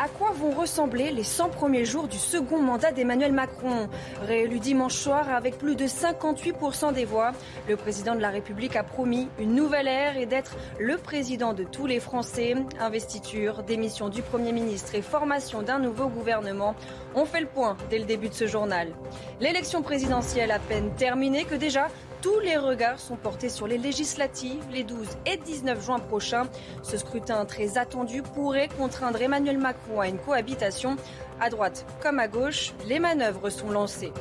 À quoi vont ressembler les 100 premiers jours du second mandat d'Emmanuel Macron Réélu dimanche soir avec plus de 58% des voix, le président de la République a promis une nouvelle ère et d'être le président de tous les Français. Investiture, démission du Premier ministre et formation d'un nouveau gouvernement. On fait le point dès le début de ce journal. L'élection présidentielle à peine terminée que déjà tous les regards sont portés sur les législatives les 12 et 19 juin prochains. Ce scrutin très attendu pourrait contraindre Emmanuel Macron à une cohabitation. À droite comme à gauche, les manœuvres sont lancées.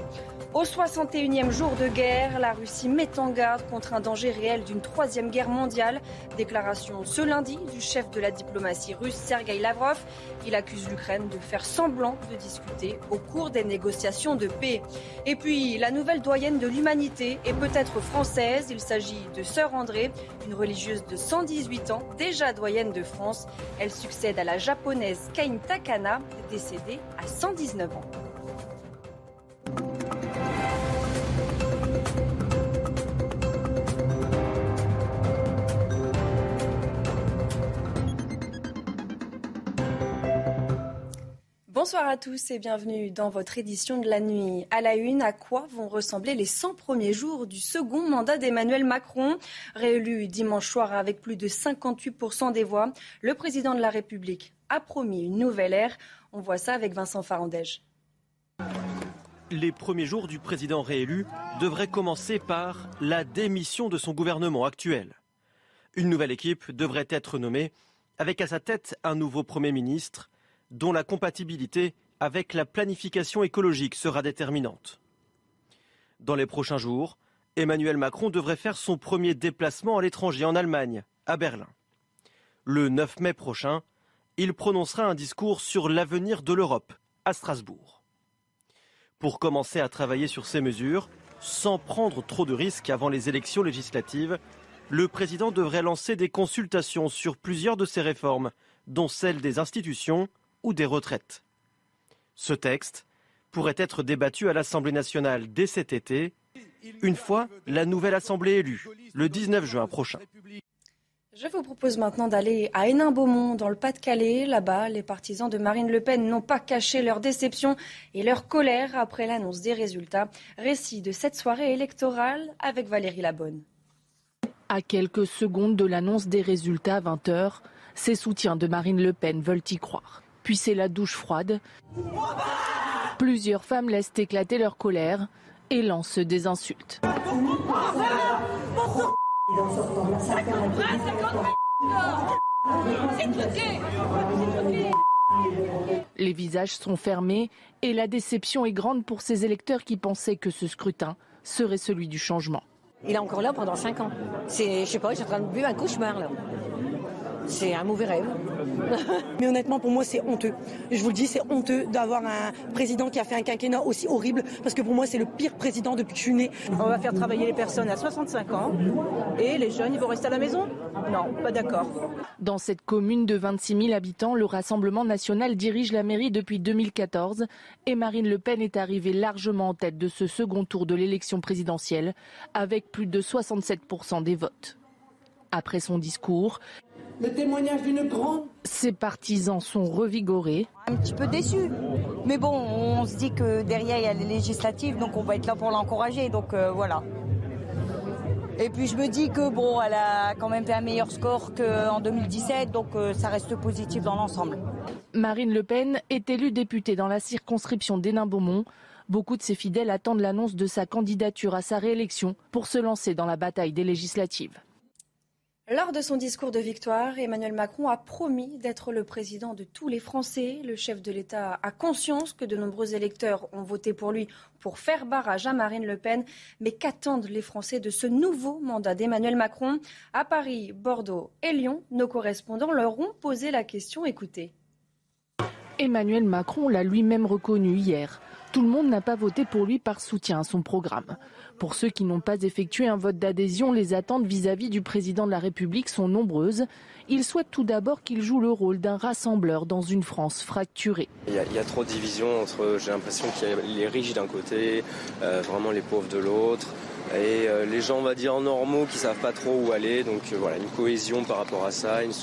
Au 61e jour de guerre, la Russie met en garde contre un danger réel d'une troisième guerre mondiale. Déclaration ce lundi du chef de la diplomatie russe Sergei Lavrov. Il accuse l'Ukraine de faire semblant de discuter au cours des négociations de paix. Et puis, la nouvelle doyenne de l'humanité est peut-être française. Il s'agit de Sœur André, une religieuse de 118 ans, déjà doyenne de France. Elle succède à la japonaise Kain Takana, décédée à 119 ans. Bonsoir à tous et bienvenue dans votre édition de la nuit. À la une, à quoi vont ressembler les 100 premiers jours du second mandat d'Emmanuel Macron? Réélu dimanche soir avec plus de 58% des voix, le président de la République a promis une nouvelle ère. On voit ça avec Vincent Farandège. Les premiers jours du président réélu devraient commencer par la démission de son gouvernement actuel. Une nouvelle équipe devrait être nommée avec à sa tête un nouveau Premier ministre dont la compatibilité avec la planification écologique sera déterminante. Dans les prochains jours, Emmanuel Macron devrait faire son premier déplacement à l'étranger en Allemagne, à Berlin. Le 9 mai prochain, il prononcera un discours sur l'avenir de l'Europe à Strasbourg. Pour commencer à travailler sur ces mesures, sans prendre trop de risques avant les élections législatives, le président devrait lancer des consultations sur plusieurs de ces réformes, dont celle des institutions, ou des retraites. Ce texte pourrait être débattu à l'Assemblée nationale dès cet été, une fois la nouvelle Assemblée élue, le 19 juin prochain. Je vous propose maintenant d'aller à Hénin-Beaumont, dans le Pas-de-Calais. Là-bas, les partisans de Marine Le Pen n'ont pas caché leur déception et leur colère après l'annonce des résultats. Récit de cette soirée électorale avec Valérie Labonne. À quelques secondes de l'annonce des résultats à 20h, ces soutiens de Marine Le Pen veulent y croire puis c'est la douche froide. Plusieurs femmes laissent éclater leur colère et lancent des insultes. Les visages sont fermés et la déception est grande pour ces électeurs qui pensaient que ce scrutin serait celui du changement. Il est encore là pendant 5 ans. C'est, je sais pas, je suis en train de vivre un cauchemar là c'est un mauvais rêve. Mais honnêtement, pour moi, c'est honteux. Je vous le dis, c'est honteux d'avoir un président qui a fait un quinquennat aussi horrible, parce que pour moi, c'est le pire président depuis que je suis née. On va faire travailler les personnes à 65 ans, et les jeunes, ils vont rester à la maison? Non, pas d'accord. Dans cette commune de 26 000 habitants, le Rassemblement national dirige la mairie depuis 2014, et Marine Le Pen est arrivée largement en tête de ce second tour de l'élection présidentielle, avec plus de 67% des votes. Après son discours, le témoignage d'une grande... Ses partisans sont revigorés. Un petit peu déçus. Mais bon, on se dit que derrière, il y a les législatives, donc on va être là pour l'encourager. Donc euh, voilà. Et puis je me dis que bon, elle a quand même fait un meilleur score qu'en 2017, donc euh, ça reste positif dans l'ensemble. Marine Le Pen est élue députée dans la circonscription d'Hénin-Beaumont. Beaucoup de ses fidèles attendent l'annonce de sa candidature à sa réélection pour se lancer dans la bataille des législatives. Lors de son discours de victoire, Emmanuel Macron a promis d'être le président de tous les Français. Le chef de l'État a conscience que de nombreux électeurs ont voté pour lui pour faire barrage à Marine Le Pen. Mais qu'attendent les Français de ce nouveau mandat d'Emmanuel Macron? À Paris, Bordeaux et Lyon, nos correspondants leur ont posé la question. Écoutez. Emmanuel Macron l'a lui-même reconnu hier. Tout le monde n'a pas voté pour lui par soutien à son programme. Pour ceux qui n'ont pas effectué un vote d'adhésion, les attentes vis-à-vis du président de la République sont nombreuses. Il souhaite tout d'abord qu'il joue le rôle d'un rassembleur dans une France fracturée. Il y a, trop de divisions entre, j'ai l'impression qu'il y a les riches d'un côté, euh, vraiment les pauvres de l'autre. et euh, les gens, on va dire, normaux qui savent pas trop où aller. Donc euh, voilà, une cohésion par rapport à ça, une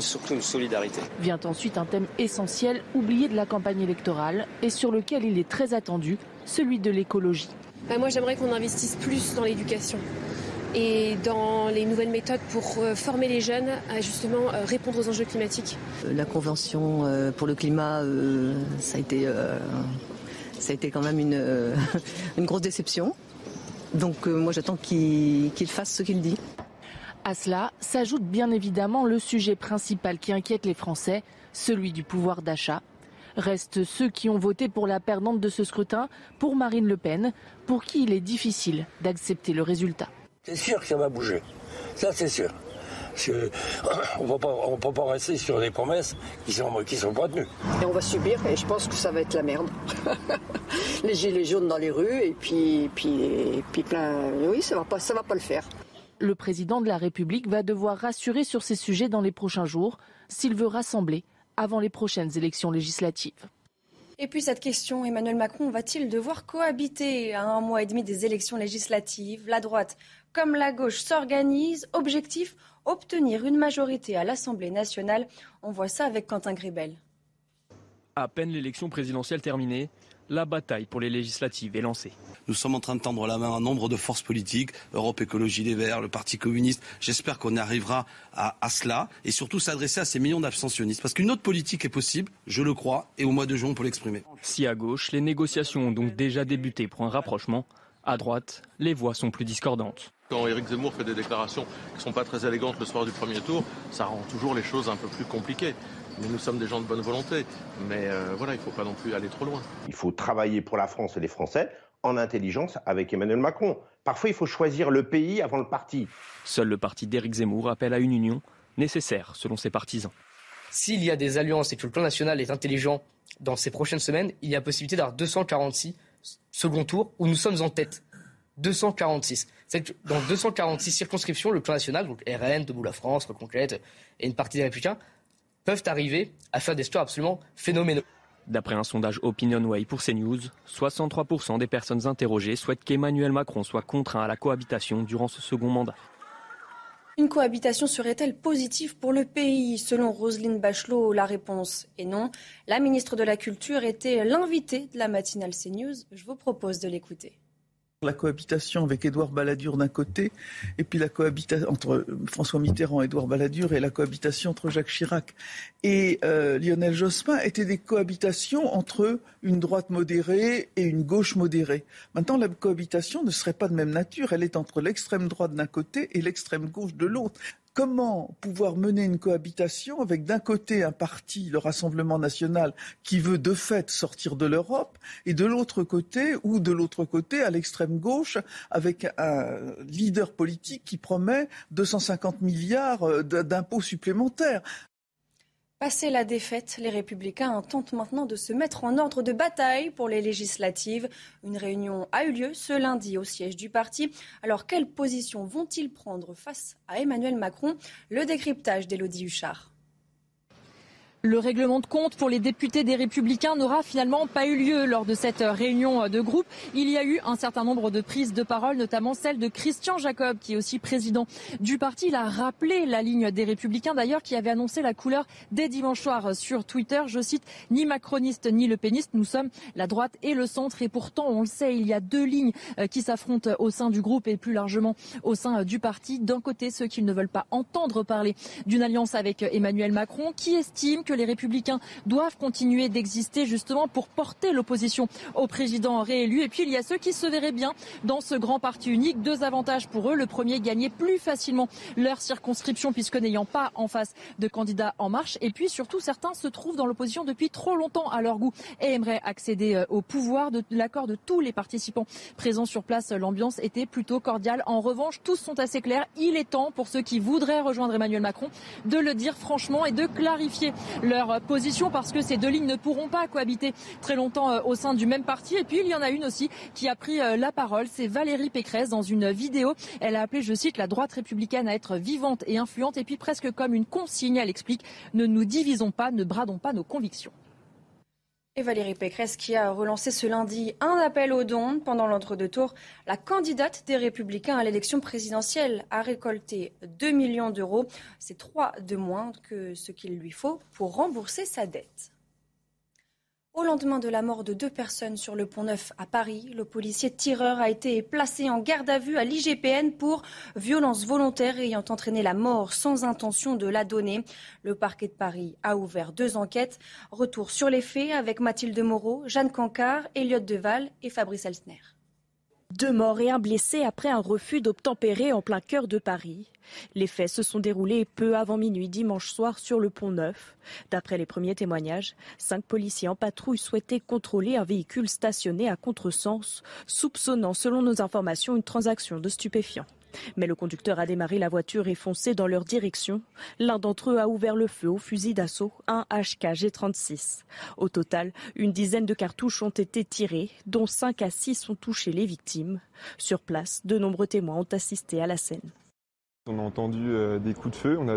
surtout une solidarité. Vient ensuite un thème essentiel, oublié de la campagne électorale et sur lequel il est très attendu, celui de l'écologie. Bah, moi, j'aimerais qu'on investisse plus dans l'éducation et dans les nouvelles méthodes pour euh, former les jeunes à justement répondre aux enjeux climatiques. La convention pour le climat, ça a été, ça a été quand même une, une grosse déception. Donc euh, moi j'attends qu'il fasse ce qu'il dit. À cela s'ajoute bien évidemment le sujet principal qui inquiète les Français, celui du pouvoir d'achat. Restent ceux qui ont voté pour la perdante de ce scrutin, pour Marine Le Pen, pour qui il est difficile d'accepter le résultat. C'est sûr que ça va bouger. Ça, c'est sûr. on ne peut pas rester sur des promesses qui sont, qui sont pas tenues. Et on va subir, et je pense que ça va être la merde. les gilets jaunes dans les rues, et puis, puis, puis plein. Oui, ça va pas, ça va pas le faire. Le président de la République va devoir rassurer sur ces sujets dans les prochains jours s'il veut rassembler avant les prochaines élections législatives. Et puis cette question, Emmanuel Macron va-t-il devoir cohabiter à un mois et demi des élections législatives? La droite comme la gauche s'organisent. Objectif obtenir une majorité à l'Assemblée nationale. On voit ça avec Quentin Gribel. À peine l'élection présidentielle terminée, la bataille pour les législatives est lancée. Nous sommes en train de tendre la main à un nombre de forces politiques, Europe Écologie Les Verts, le Parti communiste. J'espère qu'on arrivera à, à, cela et surtout s'adresser à ces millions d'abstentionnistes. Parce qu'une autre politique est possible, je le crois, et au mois de juin, on peut l'exprimer. Si à gauche, les négociations ont donc déjà débuté pour un rapprochement, à droite, les voix sont plus discordantes. Quand Éric Zemmour fait des déclarations qui ne sont pas très élégantes le soir du premier tour, ça rend toujours les choses un peu plus compliquées. Mais nous sommes des gens de bonne volonté. Mais euh, voilà, il ne faut pas non plus aller trop loin. Il faut travailler pour la France et les Français en intelligence avec Emmanuel Macron. Parfois, il faut choisir le pays avant le parti. Seul le parti d'Éric Zemmour appelle à une union nécessaire, selon ses partisans. S'il y a des alliances et que le plan national est intelligent dans ces prochaines semaines, il y a possibilité d'avoir 246 second tour où nous sommes en tête. 246. Dans 246 circonscriptions, le plan national, donc RN, Debout la France, Reconquête et une partie des Républicains, peuvent arriver à faire des scores absolument phénoménaux. D'après un sondage OpinionWay pour CNews, 63% des personnes interrogées souhaitent qu'Emmanuel Macron soit contraint à la cohabitation durant ce second mandat. Une cohabitation serait-elle positive pour le pays? Selon Roselyne Bachelot, la réponse est non. La ministre de la Culture était l'invitée de la matinale CNews. Je vous propose de l'écouter la cohabitation avec Édouard Balladur d'un côté, et puis la cohabitation entre François Mitterrand et Édouard Balladur, et la cohabitation entre Jacques Chirac et euh, Lionel Jospin étaient des cohabitations entre une droite modérée et une gauche modérée. Maintenant, la cohabitation ne serait pas de même nature. Elle est entre l'extrême droite d'un côté et l'extrême gauche de l'autre comment pouvoir mener une cohabitation avec d'un côté un parti, le Rassemblement national, qui veut de fait sortir de l'Europe, et de l'autre côté, ou de l'autre côté, à l'extrême gauche, avec un leader politique qui promet 250 milliards euh, d'impôts supplémentaires? Passé la défaite, les républicains tentent maintenant de se mettre en ordre de bataille pour les législatives. Une réunion a eu lieu ce lundi au siège du parti. Alors, quelle position vont-ils prendre face à Emmanuel Macron? Le décryptage d'Élodie Huchard. Le règlement de compte pour les députés des Républicains n'aura finalement pas eu lieu lors de cette réunion de groupe. Il y a eu un certain nombre de prises de parole, notamment celle de Christian Jacob, qui est aussi président du parti. Il a rappelé la ligne des Républicains, d'ailleurs, qui avait annoncé la couleur dès dimanche soir sur Twitter. Je cite, ni macroniste ni le péniste, nous sommes la droite et le centre. Et pourtant, on le sait, il y a deux lignes euh, qui s'affrontent au sein du groupe et plus largement au sein euh, du parti. D'un côté, ceux qui ne veulent pas entendre parler d'une alliance avec Emmanuel Macron, qui estiment que les républicains doivent continuer d'exister justement pour porter l'opposition au président réélu. Et puis il y a ceux qui se verraient bien dans ce grand parti unique. Deux avantages pour eux. Le premier, gagner plus facilement leur circonscription puisque n'ayant pas en face de candidats en marche. Et puis surtout, certains se trouvent dans l'opposition depuis trop longtemps à leur goût et aimeraient accéder euh, au pouvoir. De l'accord de tous les participants présents sur place, l'ambiance était plutôt cordiale. En revanche, tous sont assez clairs. Il est temps pour ceux qui voudraient rejoindre Emmanuel Macron de le dire franchement et de clarifier leur position parce que ces deux lignes ne pourront pas cohabiter très longtemps euh, au sein du même parti. Et puis il y en a une aussi qui a pris euh, la parole, c'est Valérie Pécresse dans une vidéo. Elle a appelé, je cite, la droite républicaine à être vivante et influente et puis presque comme une consigne, elle explique, ne nous divisons pas, ne bradons pas nos convictions. Et Valérie Pécresse qui a relancé ce lundi un appel aux dons pendant l'entre-deux tours. La candidate des Républicains à l'élection présidentielle a récolté 2 millions d'euros. C'est trois de moins que ce qu'il lui faut pour rembourser sa dette. Au lendemain de la mort de deux personnes sur le pont Neuf à Paris, le policier tireur a été placé en garde à vue à l'IGPN pour violence volontaire ayant entraîné la mort sans intention de la donner. Le parquet de Paris a ouvert deux enquêtes. Retour sur les faits avec Mathilde Moreau, Jeanne Cancard, Elliot Deval et Fabrice Elsner. Deux morts et un blessé après un refus d'obtempérer en plein cœur de Paris. Les faits se sont déroulés peu avant minuit dimanche soir sur le pont Neuf. D'après les premiers témoignages, cinq policiers en patrouille souhaitaient contrôler un véhicule stationné à contresens, soupçonnant selon nos informations une transaction de stupéfiants. Mais le conducteur a démarré la voiture et foncé dans leur direction. L'un d'entre eux a ouvert le feu au fusil d'assaut, un HK 36 Au total, une dizaine de cartouches ont été tirées, dont 5 à 6 ont touché les victimes. Sur place, de nombreux témoins ont assisté à la scène. On a entendu euh, des coups de feu, on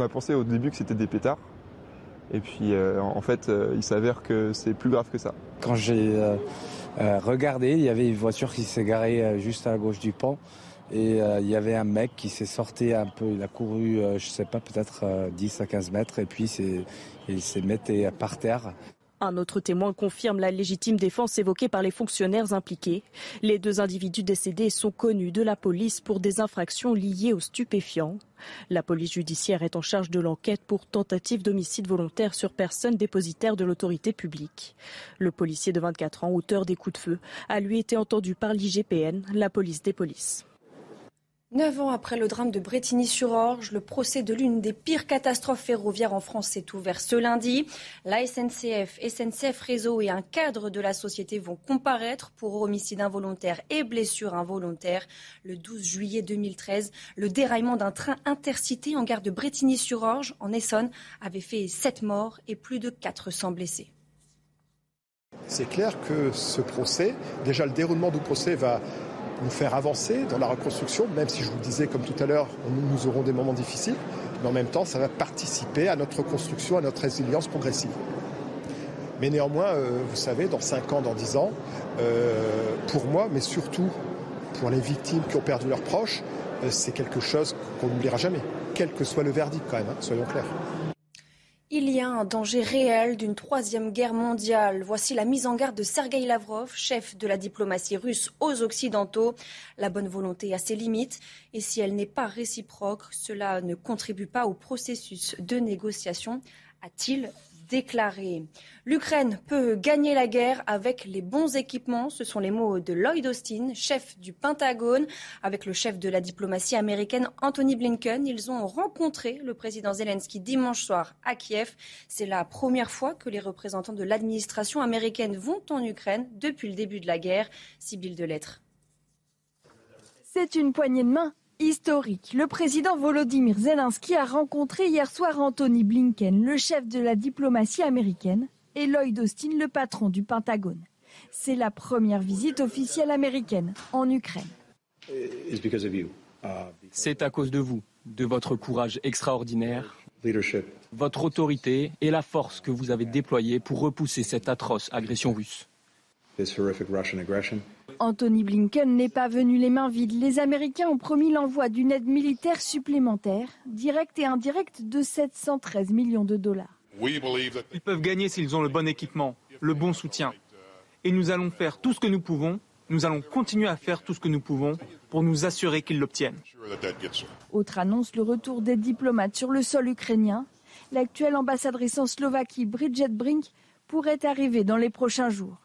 a, pensé au début que c'était des pétards. Et puis euh, en fait, euh, il s'avère que c'est plus grave que ça. Quand j'ai regardé, il y avait une voiture qui s'est garée juste à gauche du pont. Et il y avait un mec qui s'est sorti un peu, il a couru, je sais pas, peut-être 10 à 15 mètres, et puis il s'est mis par terre. Un autre témoin confirme la légitime défense évoquée par les fonctionnaires impliqués. Les deux individus décédés sont connus de la police pour des infractions liées aux stupéfiants. La police judiciaire est en charge de l'enquête pour tentative d'homicide volontaire sur personne dépositaire de l'autorité publique. Le policier de 24 ans, auteur des coups de feu, a lui été entendu par l'IGPN, la police des polices. Neuf ans après le drame de Bretigny-sur-Orge, le procès de l'une des pires catastrophes ferroviaires en France s'est ouvert ce lundi. La SNCF, SNCF Réseau et un cadre de la société vont comparaître pour homicide involontaire et blessure involontaire. Le 12 juillet 2013, le déraillement d'un train intercité en gare de Bretigny-sur-Orge, en Essonne, avait fait 7 morts et plus de 400 blessés. C'est clair que ce procès, déjà le déroulement du procès va nous faire avancer dans la reconstruction, même si je vous disais, comme tout à l'heure, nous aurons des moments difficiles, mais en même temps, ça va participer à notre reconstruction, à notre résilience progressive. Mais néanmoins, euh, vous savez, dans 5 ans, dans 10 ans, euh, pour moi, mais surtout pour les victimes qui ont perdu leurs proches, euh, c'est quelque chose qu'on n'oubliera jamais, quel que soit le verdict quand même, hein, soyons clairs. Il y a un danger réel d'une troisième guerre mondiale. Voici la mise en garde de Sergei Lavrov, chef de la diplomatie russe aux Occidentaux. La bonne volonté a ses limites et si elle n'est pas réciproque, cela ne contribue pas au processus de négociation, a-t-il déclaré. L'Ukraine peut gagner la guerre avec les bons équipements. Ce sont les mots de Lloyd Austin, chef du Pentagone. Avec le chef de la diplomatie américaine Anthony Blinken, ils ont rencontré le président Zelensky dimanche soir à Kiev. C'est la première fois que les représentants de l'administration américaine vont en Ukraine depuis le début de la guerre. Sibylle de Lettres. C'est une poignée de main historique. Le président Volodymyr Zelensky a rencontré hier soir Anthony Blinken, le chef de la diplomatie américaine, et Lloyd Austin, le patron du Pentagone. C'est la première visite officielle américaine en Ukraine. C'est à cause de vous, de votre courage extraordinaire, votre autorité et la force que vous avez déployée pour repousser cette atroce agression russe. Anthony Blinken n'est pas venu les mains vides. Les Américains ont promis l'envoi d'une aide militaire supplémentaire, directe et indirecte, de 713 millions de dollars. Ils peuvent gagner s'ils ont le bon équipement, le bon soutien. Et nous allons faire tout ce que nous pouvons, nous allons continuer à faire tout ce que nous pouvons pour nous assurer qu'ils l'obtiennent. Autre annonce, le retour des diplomates sur le sol ukrainien. L'actuelle ambassadrice en Slovaquie, Bridget Brink, pourrait arriver dans les prochains jours.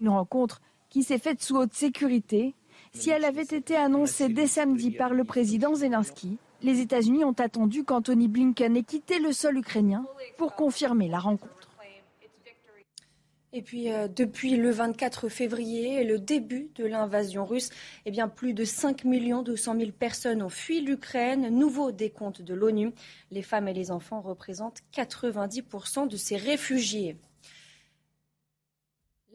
Une rencontre qui s'est faite sous haute sécurité. Si elle avait été annoncée dès samedi par le président Zelensky, les États-Unis ont attendu qu'Anthony Blinken ait quitté le sol ukrainien pour confirmer la rencontre. Et puis, euh, depuis le 24 février le début de l'invasion russe, eh plus de 5 200 000 personnes ont fui l'Ukraine. Nouveau décompte de l'ONU. Les femmes et les enfants représentent 90% de ces réfugiés.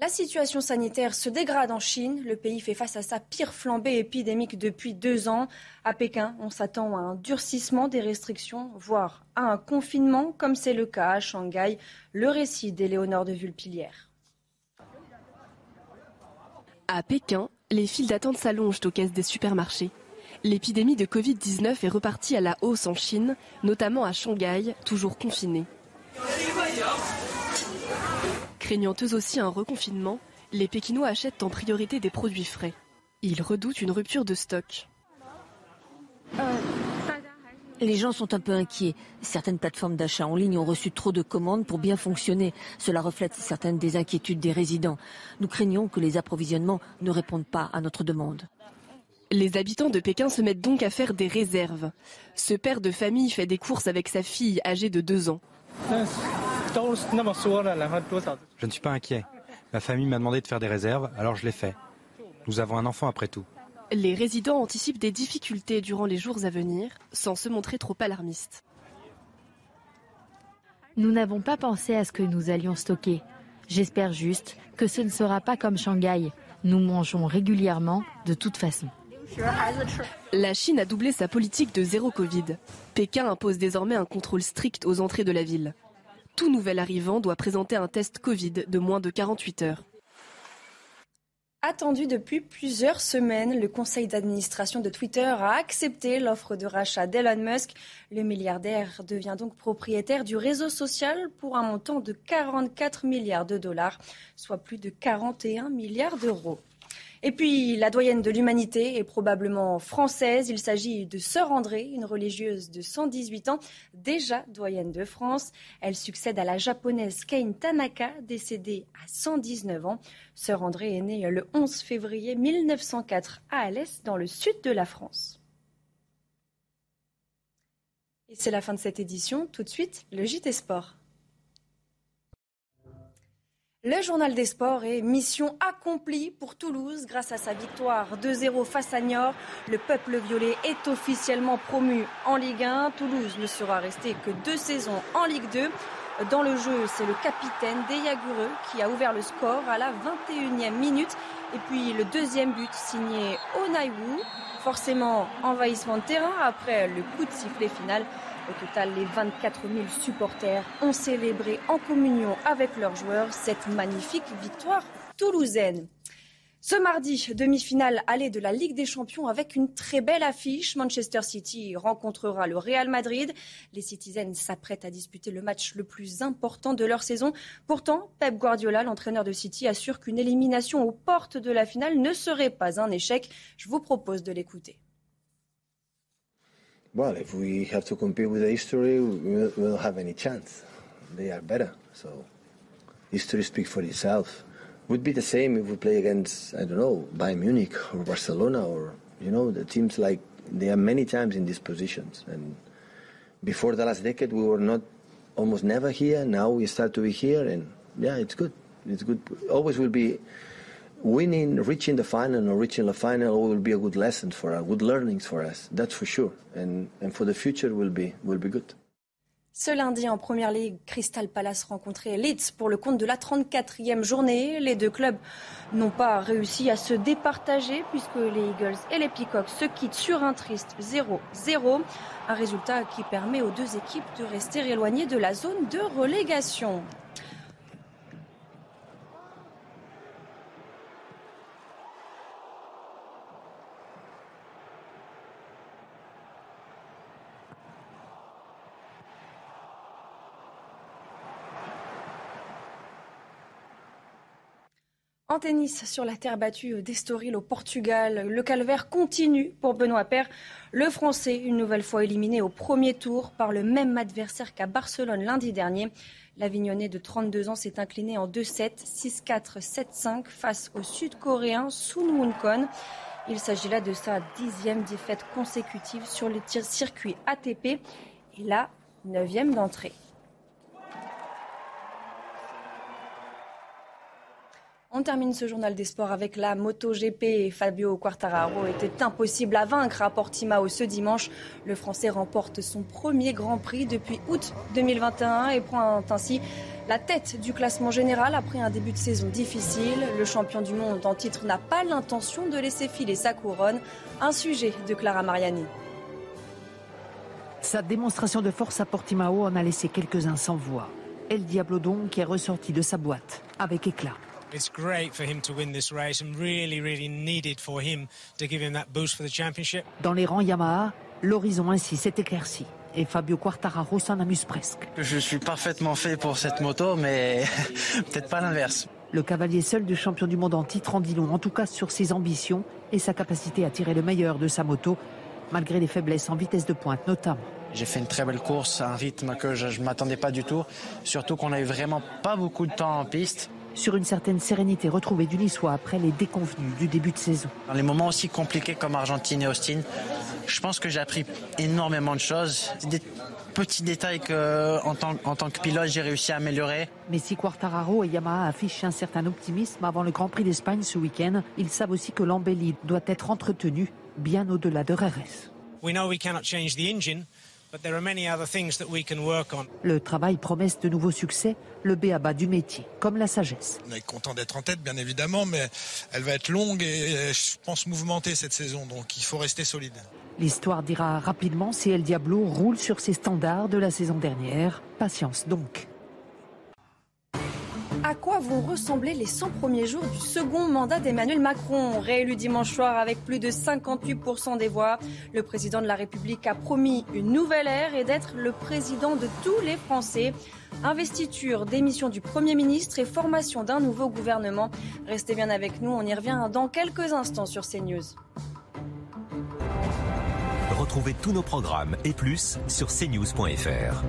La situation sanitaire se dégrade en Chine. Le pays fait face à sa pire flambée épidémique depuis deux ans. À Pékin, on s'attend à un durcissement des restrictions, voire à un confinement, comme c'est le cas à Shanghai. Le récit d'Éléonore de Vulpilière. À Pékin, les files d'attente s'allongent aux caisses des supermarchés. L'épidémie de Covid-19 est repartie à la hausse en Chine, notamment à Shanghai, toujours confinée. Craignant eux aussi un reconfinement, les Pékinois achètent en priorité des produits frais. Ils redoutent une rupture de stock. Les gens sont un peu inquiets. Certaines plateformes d'achat en ligne ont reçu trop de commandes pour bien fonctionner. Cela reflète certaines des inquiétudes des résidents. Nous craignons que les approvisionnements ne répondent pas à notre demande. Les habitants de Pékin se mettent donc à faire des réserves. Ce père de famille fait des courses avec sa fille âgée de 2 ans. Je ne suis pas inquiet. Ma famille m'a demandé de faire des réserves, alors je l'ai fait. Nous avons un enfant après tout. Les résidents anticipent des difficultés durant les jours à venir, sans se montrer trop alarmistes. Nous n'avons pas pensé à ce que nous allions stocker. J'espère juste que ce ne sera pas comme Shanghai. Nous mangeons régulièrement de toute façon. La Chine a doublé sa politique de zéro Covid. Pékin impose désormais un contrôle strict aux entrées de la ville. Tout nouvel arrivant doit présenter un test Covid de moins de 48 heures. Attendu depuis plusieurs semaines, le conseil d'administration de Twitter a accepté l'offre de rachat d'Elon Musk. Le milliardaire devient donc propriétaire du réseau social pour un montant de 44 milliards de dollars, soit plus de 41 milliards d'euros. Et puis, la doyenne de l'humanité est probablement française. Il s'agit de Sœur André, une religieuse de 118 ans, déjà doyenne de France. Elle succède à la japonaise Kane Tanaka, décédée à 119 ans. Sœur André est née le 11 février 1904 à Alès, dans le sud de la France. Et c'est la fin de cette édition. Tout de suite, le JT Sport. Le journal des sports est mission accomplie pour Toulouse grâce à sa victoire 2-0 face à Niort. Le peuple violet est officiellement promu en Ligue 1. Toulouse ne sera resté que deux saisons en Ligue 2. Dans le jeu, c'est le capitaine Deyagureux qui a ouvert le score à la 21e minute. Et puis le deuxième but signé Onaiwu. Forcément, envahissement de terrain après le coup de sifflet final. Au total, les 24 000 supporters ont célébré en communion avec leurs joueurs cette magnifique victoire toulousaine. Ce mardi, demi-finale allée de la Ligue des Champions avec une très belle affiche. Manchester City rencontrera le Real Madrid. Les Citizens s'apprêtent à disputer le match le plus important de leur saison. Pourtant, Pep Guardiola, l'entraîneur de City, assure qu'une élimination aux portes de la finale ne serait pas un échec. Je vous propose de l'écouter. Well, if we have to compete with the history, we don't have any chance. They are better, so history speaks for itself. Would be the same if we play against I don't know Bayern Munich or Barcelona or you know the teams like they are many times in these positions. And before the last decade, we were not almost never here. Now we start to be here, and yeah, it's good. It's good. Always will be winning, reaching the final or reaching the final will be a good lesson for us, good learnings for us. That's for sure. And, and for the future will be, will be good. Ce lundi, en Première Ligue, Crystal Palace rencontrait Leeds pour le compte de la 34e journée. Les deux clubs n'ont pas réussi à se départager puisque les Eagles et les Peacocks se quittent sur un triste 0-0. Un résultat qui permet aux deux équipes de rester éloignées de la zone de relégation. En tennis, sur la terre battue d'Estoril au Portugal, le calvaire continue pour Benoît Paire. Le Français, une nouvelle fois éliminé au premier tour par le même adversaire qu'à Barcelone lundi dernier. L'Avignonnais de 32 ans s'est incliné en 2-7, 6-4, 7-5 face au Sud-Coréen Sun Moon Kon. Il s'agit là de sa dixième défaite consécutive sur le circuit ATP et la neuvième d'entrée. On termine ce journal des sports avec la MotoGP. Fabio Quartararo était impossible à vaincre à Portimao ce dimanche. Le Français remporte son premier Grand Prix depuis août 2021 et prend ainsi la tête du classement général après un début de saison difficile. Le champion du monde en titre n'a pas l'intention de laisser filer sa couronne. Un sujet de Clara Mariani. Sa démonstration de force à Portimao en a laissé quelques-uns sans voix. El Diablo donc est ressorti de sa boîte avec éclat. It's great for him to win this race and really, really needed for him to give him that boost for the championship. Dans les rangs Yamaha, l'horizon ainsi s'est éclairci et Fabio Quartararo s'en amuse presque. Je suis parfaitement fait pour cette moto, mais peut-être pas l'inverse. Le cavalier seul du champion du monde en titre en dit long, en tout cas sur ses ambitions et sa capacité à tirer le meilleur de sa moto, malgré les faiblesses en vitesse de pointe notamment. J'ai fait une très belle course, un rythme que je ne m'attendais pas du tout, surtout qu'on eu vraiment pas beaucoup de temps en piste sur une certaine sérénité retrouvée du Niçois après les déconvenus du début de saison. Dans les moments aussi compliqués comme Argentine et Austin, je pense que j'ai appris énormément de choses. Des petits détails que, en tant, en tant que pilote, j'ai réussi à améliorer. Mais si Quartararo et Yamaha affichent un certain optimisme avant le Grand Prix d'Espagne ce week-end, ils savent aussi que l'embellie doit être entretenue bien au-delà de RS. We know we cannot change the engine, le travail promet de nouveaux succès, le béaba du métier, comme la sagesse. On est content d'être en tête, bien évidemment, mais elle va être longue et je pense mouvementée cette saison, donc il faut rester solide. L'histoire dira rapidement si El Diablo roule sur ses standards de la saison dernière. Patience donc. À quoi vont ressembler les 100 premiers jours du second mandat d'Emmanuel Macron Réélu dimanche soir avec plus de 58% des voix, le président de la République a promis une nouvelle ère et d'être le président de tous les Français. Investiture, démission du Premier ministre et formation d'un nouveau gouvernement. Restez bien avec nous, on y revient dans quelques instants sur CNews. Retrouvez tous nos programmes et plus sur cnews.fr.